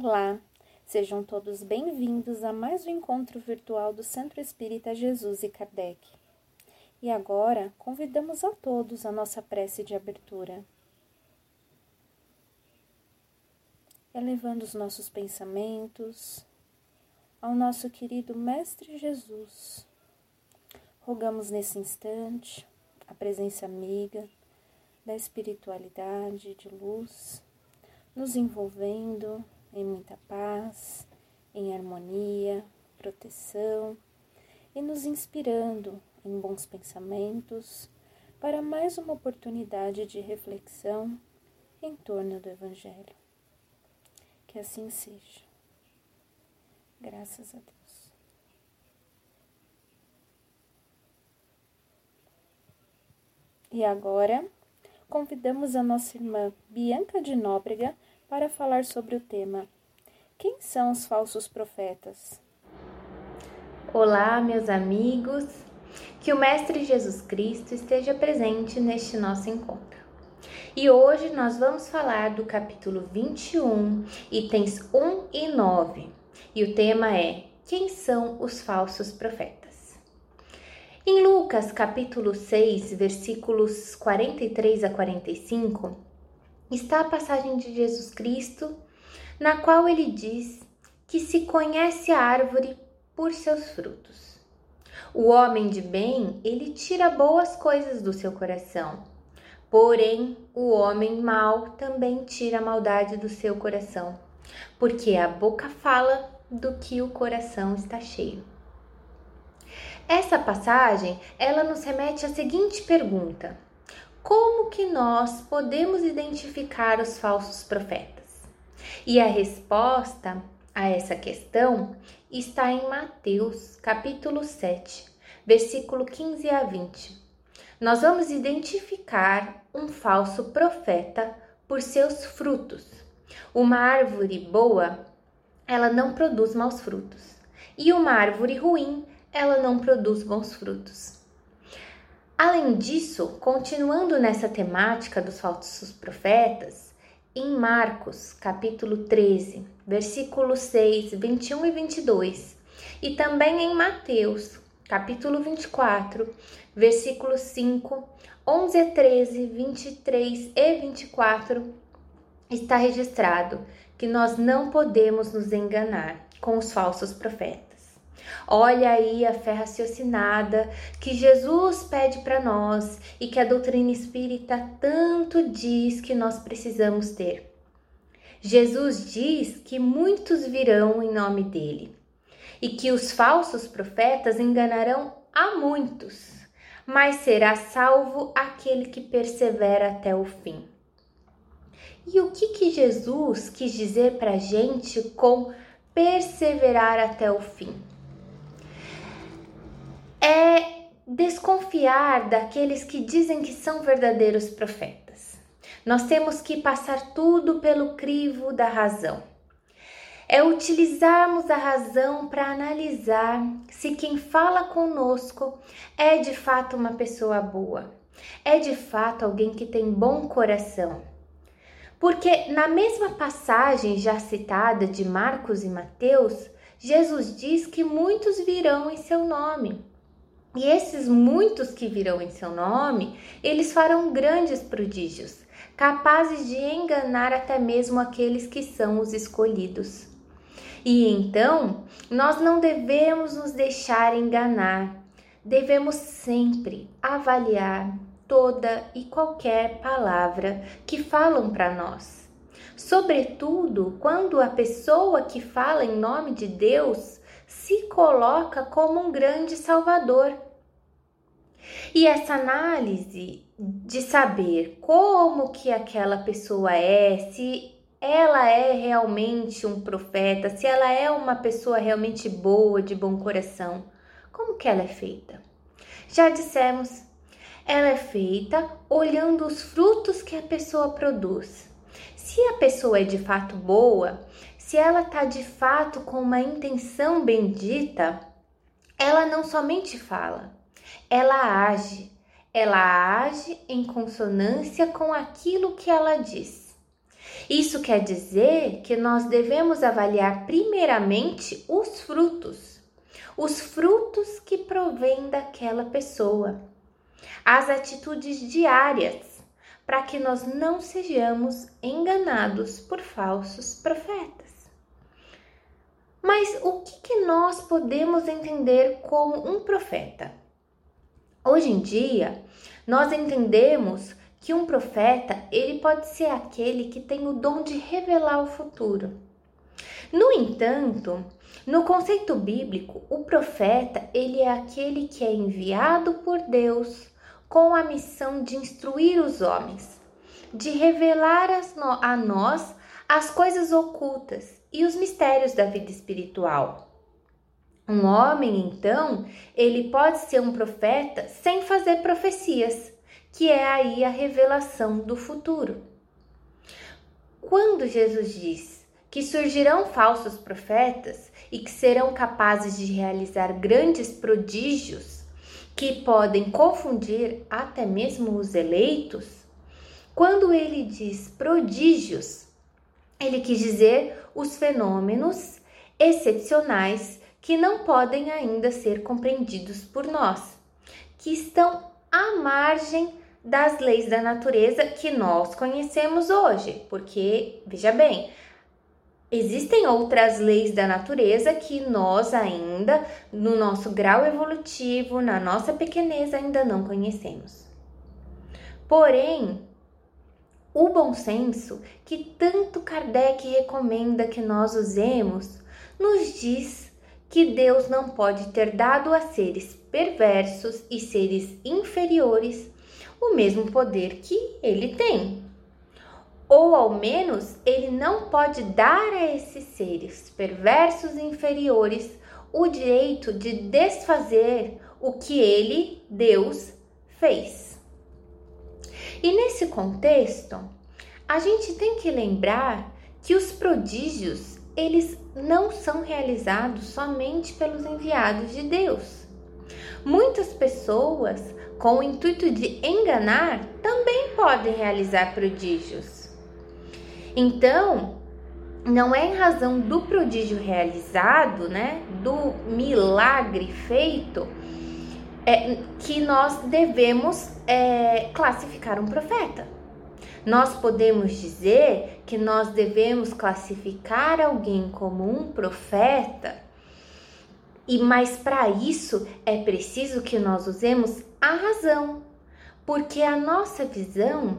Olá, sejam todos bem-vindos a mais um encontro virtual do Centro Espírita Jesus e Kardec. E agora convidamos a todos a nossa prece de abertura. Elevando os nossos pensamentos ao nosso querido Mestre Jesus, rogamos nesse instante a presença amiga da espiritualidade de luz, nos envolvendo em muita paz, em harmonia, proteção e nos inspirando em bons pensamentos para mais uma oportunidade de reflexão em torno do Evangelho. Que assim seja. Graças a Deus. E agora, convidamos a nossa irmã Bianca de Nóbrega para falar sobre o tema Quem são os falsos profetas? Olá, meus amigos. Que o Mestre Jesus Cristo esteja presente neste nosso encontro. E hoje nós vamos falar do capítulo 21, itens 1 e 9. E o tema é: Quem são os falsos profetas? Em Lucas, capítulo 6, versículos 43 a 45, está a passagem de Jesus Cristo, na qual ele diz que se conhece a árvore por seus frutos. O homem de bem, ele tira boas coisas do seu coração. Porém, o homem mau também tira a maldade do seu coração, porque a boca fala do que o coração está cheio. Essa passagem, ela nos remete à seguinte pergunta: como que nós podemos identificar os falsos profetas? E a resposta a essa questão está em Mateus, capítulo 7, versículo 15 a 20. Nós vamos identificar um falso profeta por seus frutos. Uma árvore boa, ela não produz maus frutos, e uma árvore ruim, ela não produz bons frutos. Além disso, continuando nessa temática dos falsos profetas, em Marcos, capítulo 13, versículos 6, 21 e 22, e também em Mateus, capítulo 24, versículos 5, 11 a 13, 23 e 24, está registrado que nós não podemos nos enganar com os falsos profetas. Olha aí a fé raciocinada que Jesus pede para nós e que a doutrina espírita tanto diz que nós precisamos ter. Jesus diz que muitos virão em nome dele e que os falsos profetas enganarão a muitos, mas será salvo aquele que persevera até o fim. E o que, que Jesus quis dizer para a gente com perseverar até o fim? É desconfiar daqueles que dizem que são verdadeiros profetas. Nós temos que passar tudo pelo crivo da razão. É utilizarmos a razão para analisar se quem fala conosco é de fato uma pessoa boa, é de fato alguém que tem bom coração. Porque na mesma passagem já citada de Marcos e Mateus, Jesus diz que muitos virão em seu nome. E esses muitos que virão em seu nome, eles farão grandes prodígios, capazes de enganar até mesmo aqueles que são os escolhidos. E então, nós não devemos nos deixar enganar, devemos sempre avaliar toda e qualquer palavra que falam para nós. Sobretudo quando a pessoa que fala em nome de Deus se coloca como um grande salvador e essa análise de saber como que aquela pessoa é, se ela é realmente um profeta, se ela é uma pessoa realmente boa, de bom coração, como que ela é feita? Já dissemos, ela é feita olhando os frutos que a pessoa produz. Se a pessoa é de fato boa, se ela está de fato com uma intenção bendita, ela não somente fala, ela age, ela age em consonância com aquilo que ela diz. Isso quer dizer que nós devemos avaliar primeiramente os frutos, os frutos que provêm daquela pessoa, as atitudes diárias, para que nós não sejamos enganados por falsos profetas. Mas o que, que nós podemos entender como um profeta? Hoje em dia, nós entendemos que um profeta, ele pode ser aquele que tem o dom de revelar o futuro. No entanto, no conceito bíblico, o profeta, ele é aquele que é enviado por Deus com a missão de instruir os homens, de revelar a nós as coisas ocultas e os mistérios da vida espiritual. Um homem, então, ele pode ser um profeta sem fazer profecias, que é aí a revelação do futuro. Quando Jesus diz que surgirão falsos profetas e que serão capazes de realizar grandes prodígios que podem confundir até mesmo os eleitos, quando ele diz prodígios, ele quis dizer os fenômenos excepcionais que não podem ainda ser compreendidos por nós, que estão à margem das leis da natureza que nós conhecemos hoje, porque veja bem, existem outras leis da natureza que nós ainda, no nosso grau evolutivo, na nossa pequenez, ainda não conhecemos. Porém, o bom senso que tanto Kardec recomenda que nós usemos nos diz que Deus não pode ter dado a seres perversos e seres inferiores o mesmo poder que ele tem. Ou ao menos ele não pode dar a esses seres perversos e inferiores o direito de desfazer o que ele, Deus, fez. E nesse contexto, a gente tem que lembrar que os prodígios, eles não são realizados somente pelos enviados de Deus. Muitas pessoas, com o intuito de enganar, também podem realizar prodígios. Então, não é em razão do prodígio realizado, né, do milagre feito, é, que nós devemos é, classificar um profeta. Nós podemos dizer que nós devemos classificar alguém como um profeta, e mas para isso é preciso que nós usemos a razão, porque a nossa visão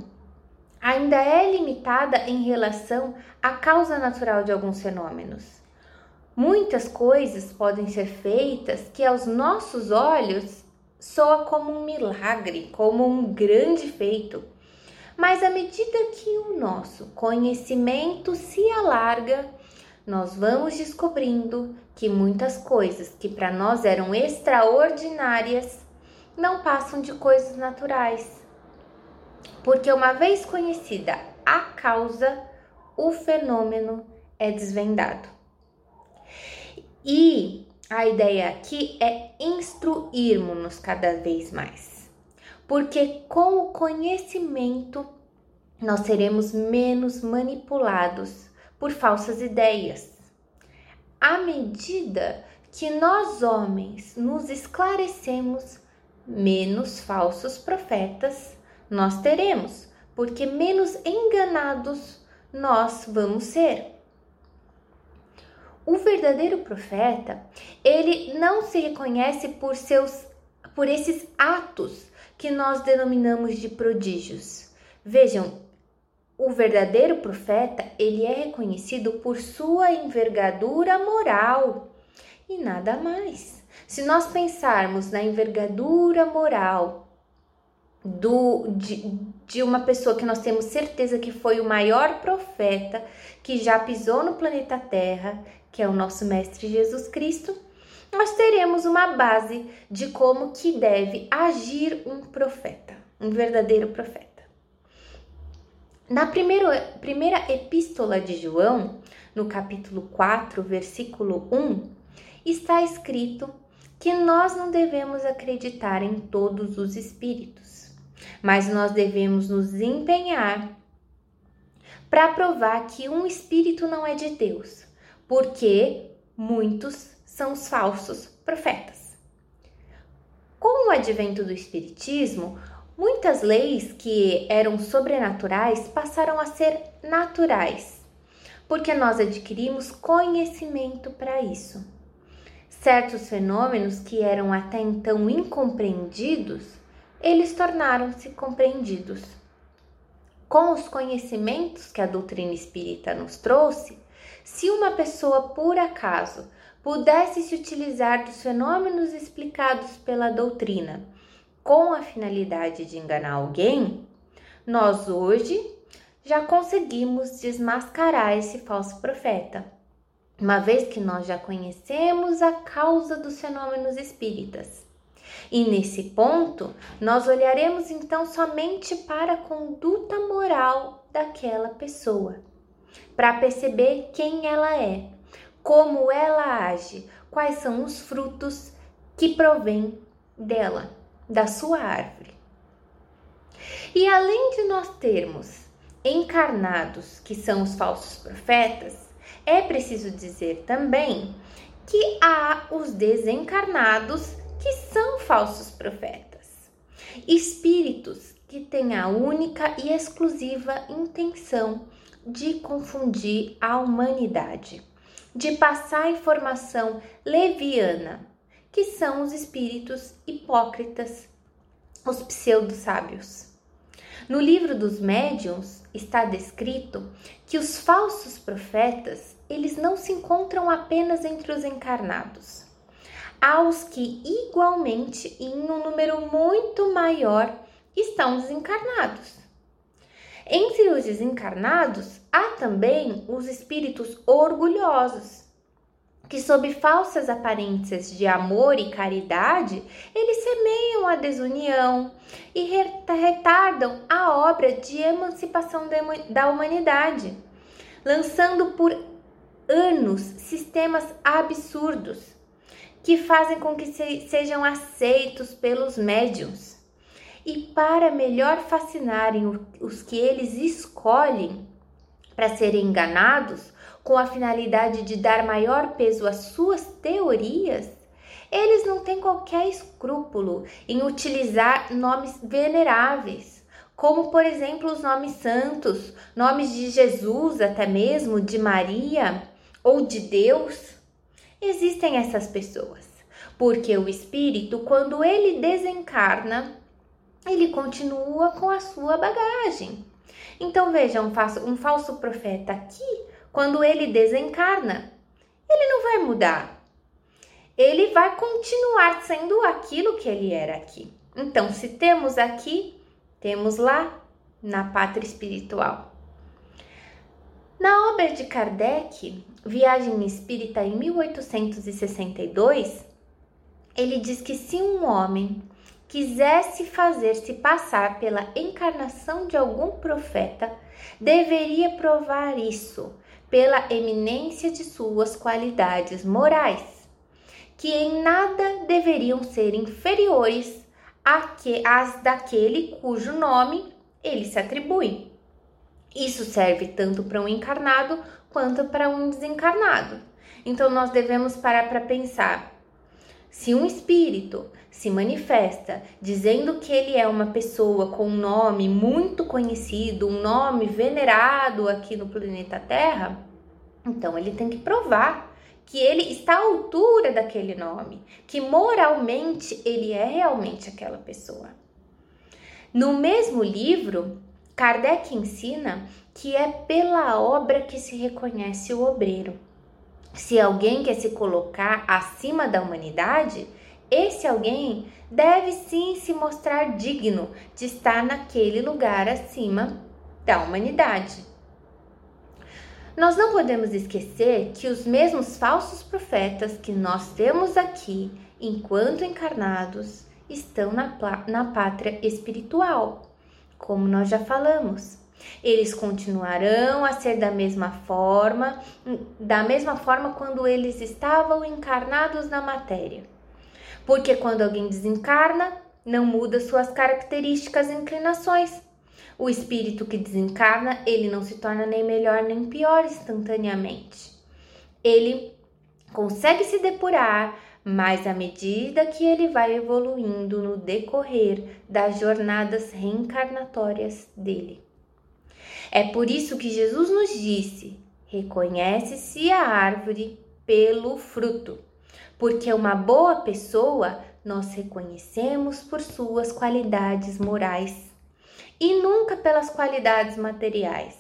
ainda é limitada em relação à causa natural de alguns fenômenos. Muitas coisas podem ser feitas que aos nossos olhos soa como um milagre, como um grande feito. Mas à medida que o nosso conhecimento se alarga, nós vamos descobrindo que muitas coisas que para nós eram extraordinárias não passam de coisas naturais. Porque uma vez conhecida a causa, o fenômeno é desvendado. E a ideia aqui é instruirmos-nos cada vez mais, porque com o conhecimento nós seremos menos manipulados por falsas ideias. À medida que nós homens nos esclarecemos, menos falsos profetas nós teremos, porque menos enganados nós vamos ser. O verdadeiro profeta, ele não se reconhece por seus por esses atos que nós denominamos de prodígios. Vejam, o verdadeiro profeta, ele é reconhecido por sua envergadura moral e nada mais. Se nós pensarmos na envergadura moral do, de, de uma pessoa que nós temos certeza que foi o maior profeta que já pisou no planeta Terra, que é o nosso Mestre Jesus Cristo, nós teremos uma base de como que deve agir um profeta, um verdadeiro profeta. Na primeira, primeira epístola de João, no capítulo 4, versículo 1, está escrito que nós não devemos acreditar em todos os espíritos, mas nós devemos nos empenhar para provar que um espírito não é de Deus, porque muitos são os falsos profetas. Com o advento do espiritismo, muitas leis que eram sobrenaturais passaram a ser naturais, porque nós adquirimos conhecimento para isso. Certos fenômenos que eram até então incompreendidos, eles tornaram-se compreendidos. Com os conhecimentos que a doutrina espírita nos trouxe, se uma pessoa por acaso pudesse se utilizar dos fenômenos explicados pela doutrina com a finalidade de enganar alguém, nós hoje já conseguimos desmascarar esse falso profeta uma vez que nós já conhecemos a causa dos fenômenos espíritas. E nesse ponto, nós olharemos então somente para a conduta moral daquela pessoa, para perceber quem ela é, como ela age, quais são os frutos que provêm dela, da sua árvore. E além de nós termos encarnados, que são os falsos profetas, é preciso dizer também que há os desencarnados que são falsos profetas, espíritos que têm a única e exclusiva intenção de confundir a humanidade, de passar informação leviana, que são os espíritos hipócritas, os pseudo-sábios. No livro dos médiuns está descrito que os falsos profetas, eles não se encontram apenas entre os encarnados. Há os que igualmente, em um número muito maior, estão desencarnados. Entre os desencarnados, há também os espíritos orgulhosos, que, sob falsas aparências de amor e caridade, eles semeiam a desunião e retardam a obra de emancipação da humanidade, lançando por anos sistemas absurdos que fazem com que sejam aceitos pelos médiums. E para melhor fascinarem os que eles escolhem para serem enganados, com a finalidade de dar maior peso às suas teorias, eles não têm qualquer escrúpulo em utilizar nomes veneráveis, como por exemplo os nomes santos, nomes de Jesus, até mesmo de Maria ou de Deus. Existem essas pessoas, porque o espírito, quando ele desencarna, ele continua com a sua bagagem. Então veja, um falso, um falso profeta aqui quando ele desencarna, ele não vai mudar. Ele vai continuar sendo aquilo que ele era aqui. Então, se temos aqui, temos lá na pátria espiritual. Na obra de Kardec, Viagem Espírita em 1862, ele diz que se um homem quisesse fazer-se passar pela encarnação de algum profeta, deveria provar isso pela eminência de suas qualidades morais, que em nada deveriam ser inferiores às daquele cujo nome ele se atribui. Isso serve tanto para um encarnado quanto para um desencarnado. Então nós devemos parar para pensar. Se um espírito se manifesta dizendo que ele é uma pessoa com um nome muito conhecido, um nome venerado aqui no planeta Terra, então ele tem que provar que ele está à altura daquele nome, que moralmente ele é realmente aquela pessoa. No mesmo livro, Kardec ensina que é pela obra que se reconhece o obreiro. Se alguém quer se colocar acima da humanidade, esse alguém deve sim se mostrar digno de estar naquele lugar acima da humanidade. Nós não podemos esquecer que os mesmos falsos profetas que nós temos aqui, enquanto encarnados, estão na, na pátria espiritual, como nós já falamos. Eles continuarão a ser da mesma forma, da mesma forma quando eles estavam encarnados na matéria. Porque quando alguém desencarna, não muda suas características e inclinações. O espírito que desencarna, ele não se torna nem melhor nem pior instantaneamente. Ele consegue se depurar, mas à medida que ele vai evoluindo no decorrer das jornadas reencarnatórias dele. É por isso que Jesus nos disse: reconhece-se a árvore pelo fruto, porque uma boa pessoa nós reconhecemos por suas qualidades morais e nunca pelas qualidades materiais,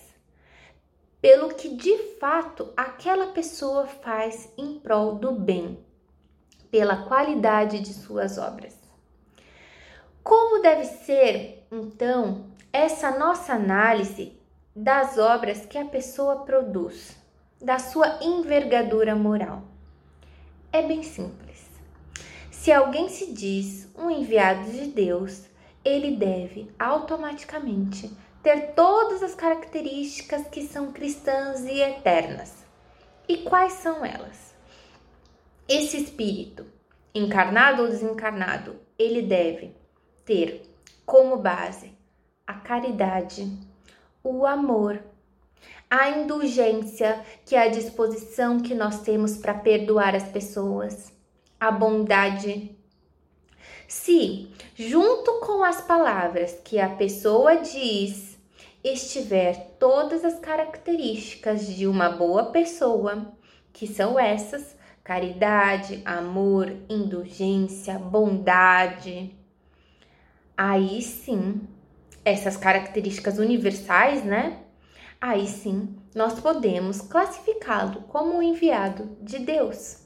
pelo que de fato aquela pessoa faz em prol do bem, pela qualidade de suas obras. Como deve ser, então, essa nossa análise das obras que a pessoa produz, da sua envergadura moral? É bem simples. Se alguém se diz um enviado de Deus, ele deve automaticamente ter todas as características que são cristãs e eternas. E quais são elas? Esse espírito, encarnado ou desencarnado, ele deve ter como base a caridade, o amor, a indulgência, que é a disposição que nós temos para perdoar as pessoas, a bondade, se, junto com as palavras que a pessoa diz, estiver todas as características de uma boa pessoa, que são essas: caridade, amor, indulgência, bondade, aí sim, essas características universais, né? Aí sim, nós podemos classificá-lo como um enviado de Deus.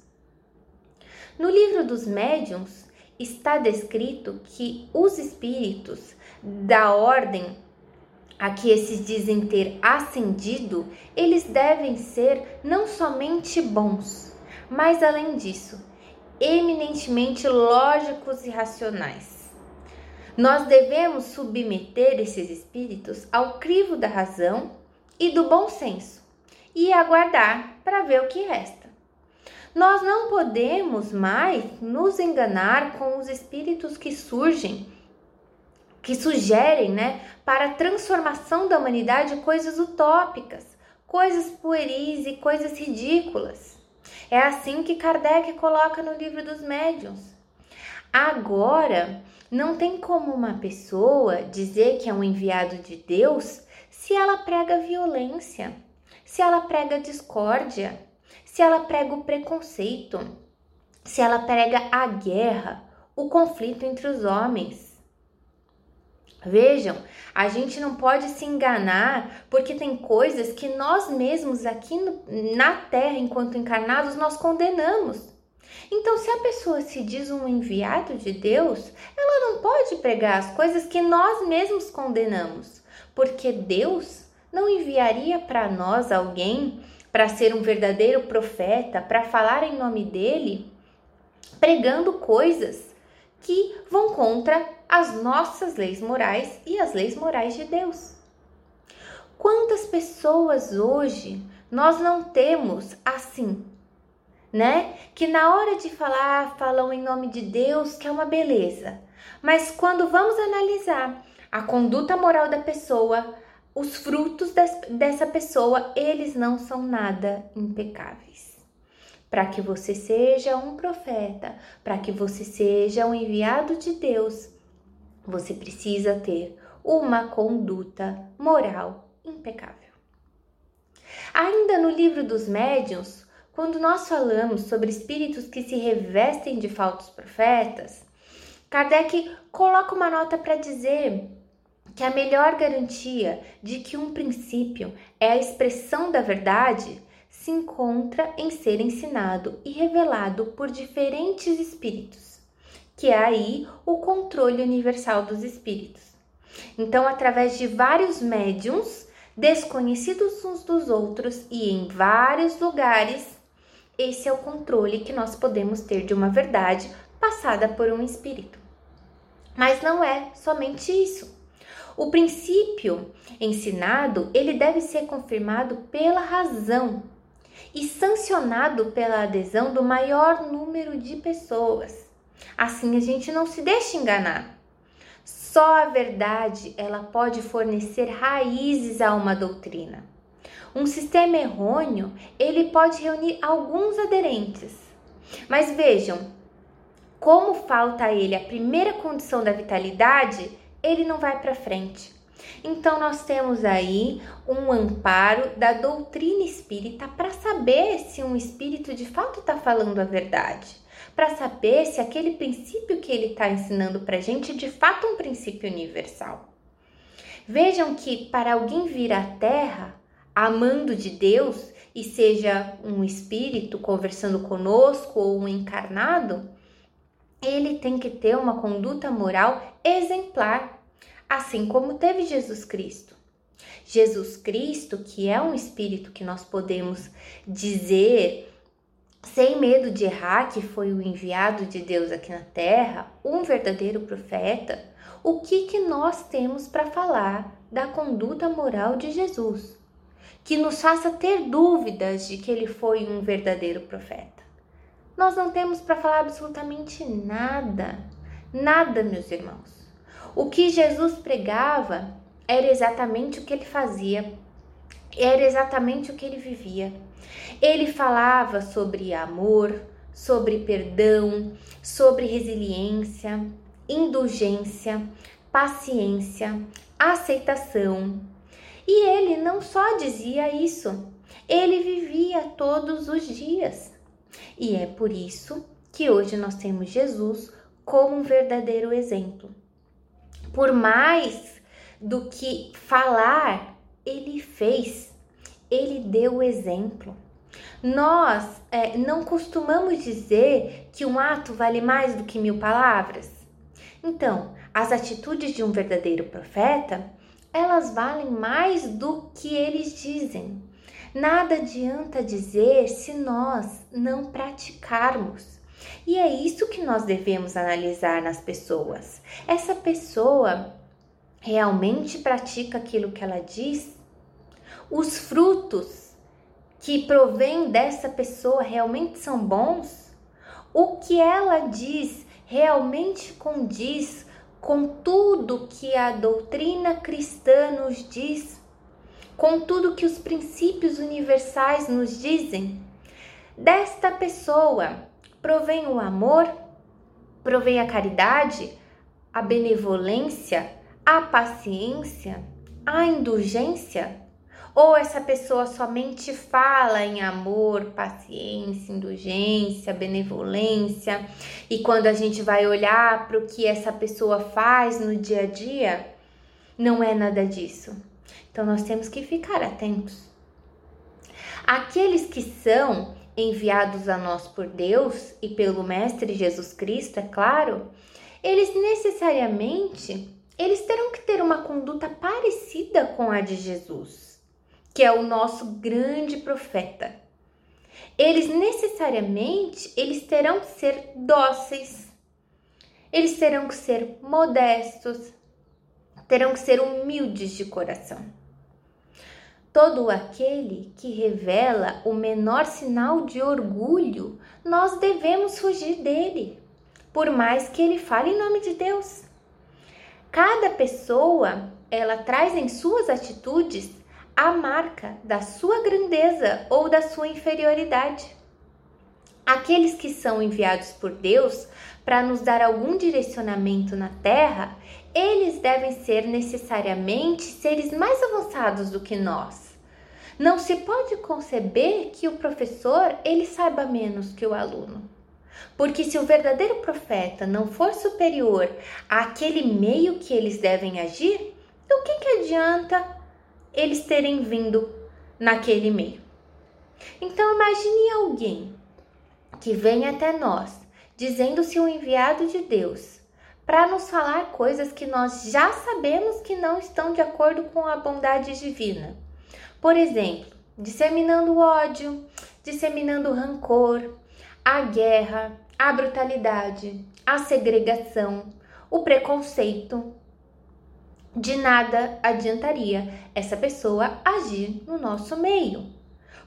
No livro dos médiuns, está descrito que os espíritos da ordem a que esses dizem ter ascendido, eles devem ser não somente bons, mas além disso, eminentemente lógicos e racionais. Nós devemos submeter esses espíritos ao crivo da razão e do bom senso e aguardar para ver o que resta. Nós não podemos mais nos enganar com os espíritos que surgem, que sugerem, né, para a transformação da humanidade coisas utópicas, coisas pueris e coisas ridículas. É assim que Kardec coloca no livro dos médiuns. Agora, não tem como uma pessoa dizer que é um enviado de Deus se ela prega violência, se ela prega discórdia, se ela prega o preconceito, se ela prega a guerra, o conflito entre os homens. Vejam, a gente não pode se enganar porque tem coisas que nós mesmos aqui no, na Terra, enquanto encarnados, nós condenamos. Então, se a pessoa se diz um enviado de Deus, ela não pode pregar as coisas que nós mesmos condenamos, porque Deus não enviaria para nós alguém para ser um verdadeiro profeta, para falar em nome dele, pregando coisas que vão contra as nossas leis morais e as leis morais de Deus. Quantas pessoas hoje nós não temos assim, né? Que na hora de falar falam em nome de Deus, que é uma beleza. Mas quando vamos analisar a conduta moral da pessoa, os frutos dessa pessoa, eles não são nada impecáveis. Para que você seja um profeta, para que você seja um enviado de Deus, você precisa ter uma conduta moral impecável. Ainda no livro dos médiuns, quando nós falamos sobre espíritos que se revestem de falsos profetas, Kardec coloca uma nota para dizer que a melhor garantia de que um princípio é a expressão da verdade se encontra em ser ensinado e revelado por diferentes espíritos, que é aí o controle universal dos espíritos. Então, através de vários médiums, desconhecidos uns dos outros e em vários lugares, esse é o controle que nós podemos ter de uma verdade passada por um espírito. Mas não é somente isso. O princípio ensinado, ele deve ser confirmado pela razão e sancionado pela adesão do maior número de pessoas. Assim a gente não se deixa enganar. Só a verdade ela pode fornecer raízes a uma doutrina. Um sistema errôneo, ele pode reunir alguns aderentes. Mas vejam, como falta a ele a primeira condição da vitalidade, ele não vai para frente. Então nós temos aí um amparo da doutrina espírita para saber se um espírito de fato está falando a verdade, para saber se aquele princípio que ele está ensinando para gente é de fato um princípio universal. Vejam que para alguém vir à Terra amando de Deus e seja um espírito conversando conosco ou um encarnado, ele tem que ter uma conduta moral exemplar assim como teve Jesus Cristo. Jesus Cristo, que é um espírito que nós podemos dizer sem medo de errar que foi o enviado de Deus aqui na terra, um verdadeiro profeta, o que que nós temos para falar da conduta moral de Jesus? Que nos faça ter dúvidas de que ele foi um verdadeiro profeta. Nós não temos para falar absolutamente nada, nada, meus irmãos. O que Jesus pregava era exatamente o que ele fazia, era exatamente o que ele vivia. Ele falava sobre amor, sobre perdão, sobre resiliência, indulgência, paciência, aceitação. E ele não só dizia isso, ele vivia todos os dias. E é por isso que hoje nós temos Jesus como um verdadeiro exemplo por mais do que falar, ele fez, ele deu o exemplo. Nós é, não costumamos dizer que um ato vale mais do que mil palavras. Então, as atitudes de um verdadeiro profeta, elas valem mais do que eles dizem. Nada adianta dizer se nós não praticarmos. E é isso que nós devemos analisar nas pessoas. Essa pessoa realmente pratica aquilo que ela diz? Os frutos que provêm dessa pessoa realmente são bons? O que ela diz realmente condiz com tudo que a doutrina cristã nos diz? Com tudo que os princípios universais nos dizem? Desta pessoa provém o amor, provém a caridade, a benevolência, a paciência, a indulgência? Ou essa pessoa somente fala em amor, paciência, indulgência, benevolência, e quando a gente vai olhar para o que essa pessoa faz no dia a dia, não é nada disso. Então nós temos que ficar atentos. Aqueles que são enviados a nós por Deus e pelo Mestre Jesus Cristo, é claro, eles necessariamente eles terão que ter uma conduta parecida com a de Jesus, que é o nosso grande profeta. Eles necessariamente eles terão que ser dóceis. Eles terão que ser modestos, terão que ser humildes de coração. Todo aquele que revela o menor sinal de orgulho, nós devemos fugir dele, por mais que ele fale em nome de Deus. Cada pessoa, ela traz em suas atitudes a marca da sua grandeza ou da sua inferioridade. Aqueles que são enviados por Deus para nos dar algum direcionamento na terra, eles devem ser necessariamente seres mais avançados do que nós. Não se pode conceber que o professor ele saiba menos que o aluno. Porque se o verdadeiro profeta não for superior àquele meio que eles devem agir, do que, que adianta eles terem vindo naquele meio? Então imagine alguém que vem até nós dizendo-se um enviado de Deus para nos falar coisas que nós já sabemos que não estão de acordo com a bondade divina. Por exemplo, disseminando ódio, disseminando rancor, a guerra, a brutalidade, a segregação, o preconceito. De nada adiantaria essa pessoa agir no nosso meio.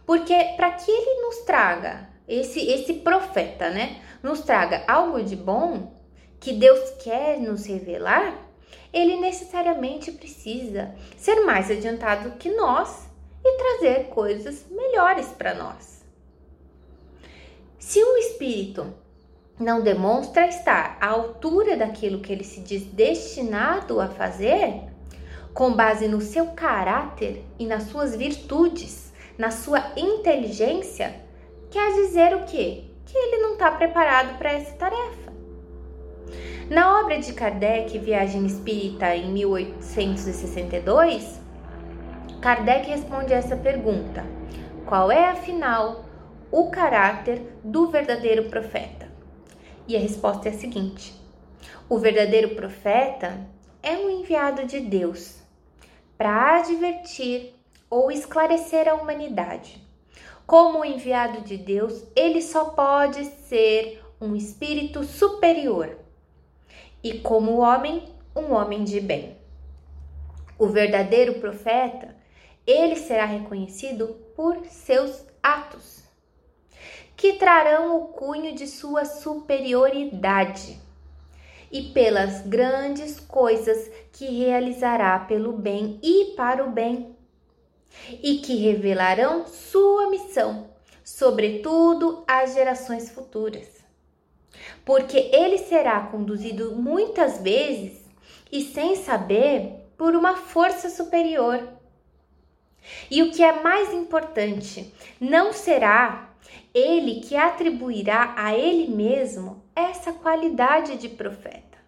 Porque para que ele nos traga esse esse profeta, né, nos traga algo de bom, que Deus quer nos revelar, ele necessariamente precisa ser mais adiantado que nós e trazer coisas melhores para nós. Se um espírito não demonstra estar à altura daquilo que ele se diz destinado a fazer, com base no seu caráter e nas suas virtudes, na sua inteligência, quer dizer o quê? Que ele não está preparado para essa tarefa. Na obra de Kardec, Viagem Espírita, em 1862, Kardec responde a essa pergunta: qual é, afinal, o caráter do verdadeiro profeta? E a resposta é a seguinte: o verdadeiro profeta é um enviado de Deus para advertir ou esclarecer a humanidade. Como enviado de Deus, ele só pode ser um espírito superior e, como homem, um homem de bem. O verdadeiro profeta, ele será reconhecido por seus atos, que trarão o cunho de sua superioridade e pelas grandes coisas que realizará pelo bem e para o bem, e que revelarão sua missão, sobretudo às gerações futuras. Porque ele será conduzido muitas vezes e sem saber por uma força superior. E o que é mais importante, não será ele que atribuirá a ele mesmo essa qualidade de profeta,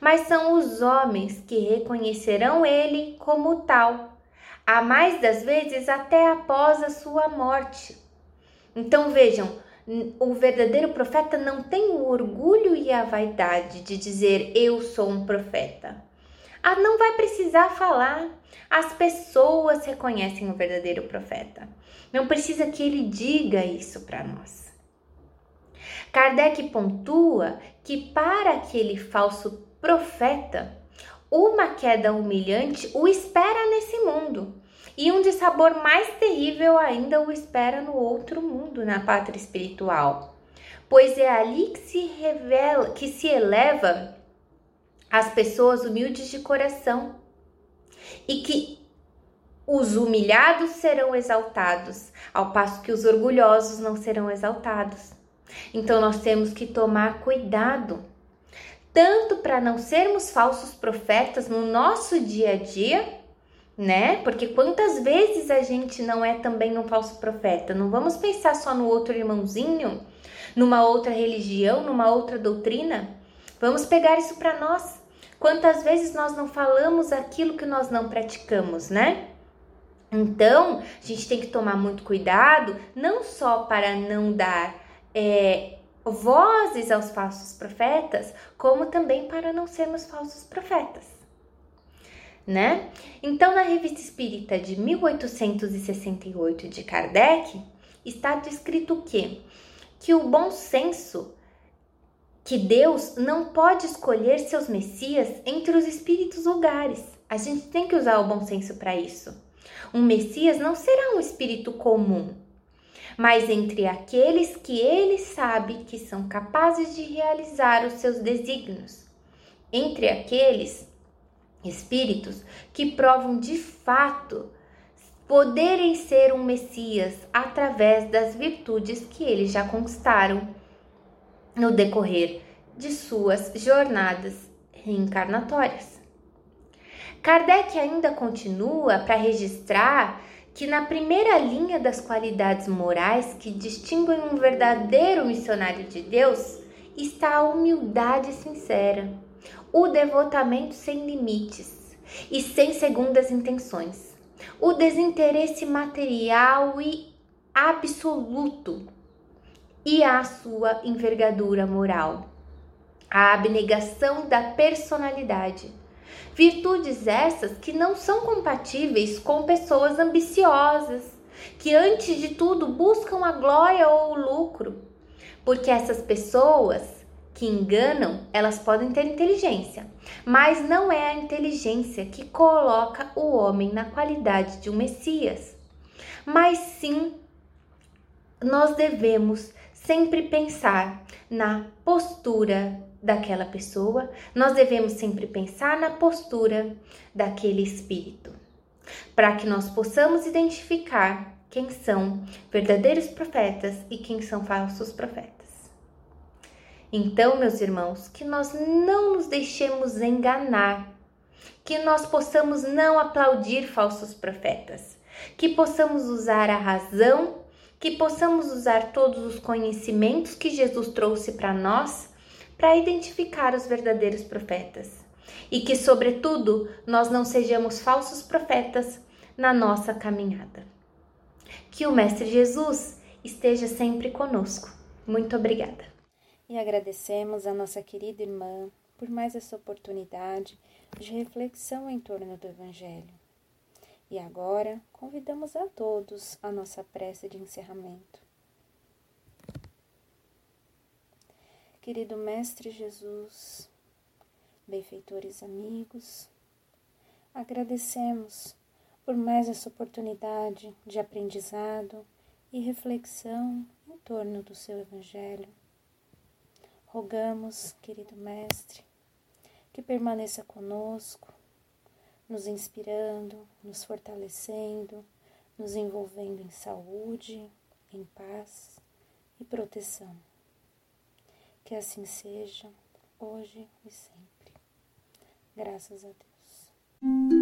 mas são os homens que reconhecerão ele como tal, a mais das vezes até após a sua morte. Então vejam, o verdadeiro profeta não tem o orgulho e a vaidade de dizer eu sou um profeta. Ah, não vai precisar falar. As pessoas reconhecem o verdadeiro profeta. Não precisa que ele diga isso para nós. Kardec pontua que para aquele falso profeta, uma queda humilhante o espera nesse mundo. E um dissabor mais terrível ainda o espera no outro mundo, na pátria espiritual. Pois é ali que se revela, que se eleva as pessoas humildes de coração e que os humilhados serão exaltados, ao passo que os orgulhosos não serão exaltados. Então nós temos que tomar cuidado, tanto para não sermos falsos profetas no nosso dia a dia, né? Porque quantas vezes a gente não é também um falso profeta? Não vamos pensar só no outro irmãozinho, numa outra religião, numa outra doutrina. Vamos pegar isso para nós. Quantas vezes nós não falamos aquilo que nós não praticamos, né? Então, a gente tem que tomar muito cuidado, não só para não dar é, vozes aos falsos profetas, como também para não sermos falsos profetas. Né? Então, na Revista Espírita de 1868 de Kardec, está descrito o quê? Que o bom senso, que Deus não pode escolher seus messias entre os espíritos vulgares. A gente tem que usar o bom senso para isso. Um Messias não será um espírito comum, mas entre aqueles que ele sabe que são capazes de realizar os seus desígnios, entre aqueles espíritos que provam de fato poderem ser um Messias através das virtudes que eles já conquistaram no decorrer de suas jornadas reencarnatórias. Kardec ainda continua para registrar que na primeira linha das qualidades morais que distinguem um verdadeiro missionário de Deus está a humildade sincera, o devotamento sem limites e sem segundas intenções, o desinteresse material e absoluto e a sua envergadura moral, a abnegação da personalidade Virtudes essas que não são compatíveis com pessoas ambiciosas, que antes de tudo buscam a glória ou o lucro. Porque essas pessoas que enganam, elas podem ter inteligência, mas não é a inteligência que coloca o homem na qualidade de um Messias. Mas sim, nós devemos sempre pensar na postura daquela pessoa, nós devemos sempre pensar na postura daquele espírito, para que nós possamos identificar quem são verdadeiros profetas e quem são falsos profetas. Então, meus irmãos, que nós não nos deixemos enganar, que nós possamos não aplaudir falsos profetas, que possamos usar a razão, que possamos usar todos os conhecimentos que Jesus trouxe para nós para identificar os verdadeiros profetas. E que, sobretudo, nós não sejamos falsos profetas na nossa caminhada. Que o Mestre Jesus esteja sempre conosco. Muito obrigada e agradecemos a nossa querida irmã por mais essa oportunidade de reflexão em torno do Evangelho. E agora convidamos a todos a nossa prece de encerramento. Querido Mestre Jesus, benfeitores amigos, agradecemos por mais essa oportunidade de aprendizado e reflexão em torno do seu Evangelho. Rogamos, querido Mestre, que permaneça conosco, nos inspirando, nos fortalecendo, nos envolvendo em saúde, em paz e proteção. Que assim seja, hoje e sempre. Graças a Deus.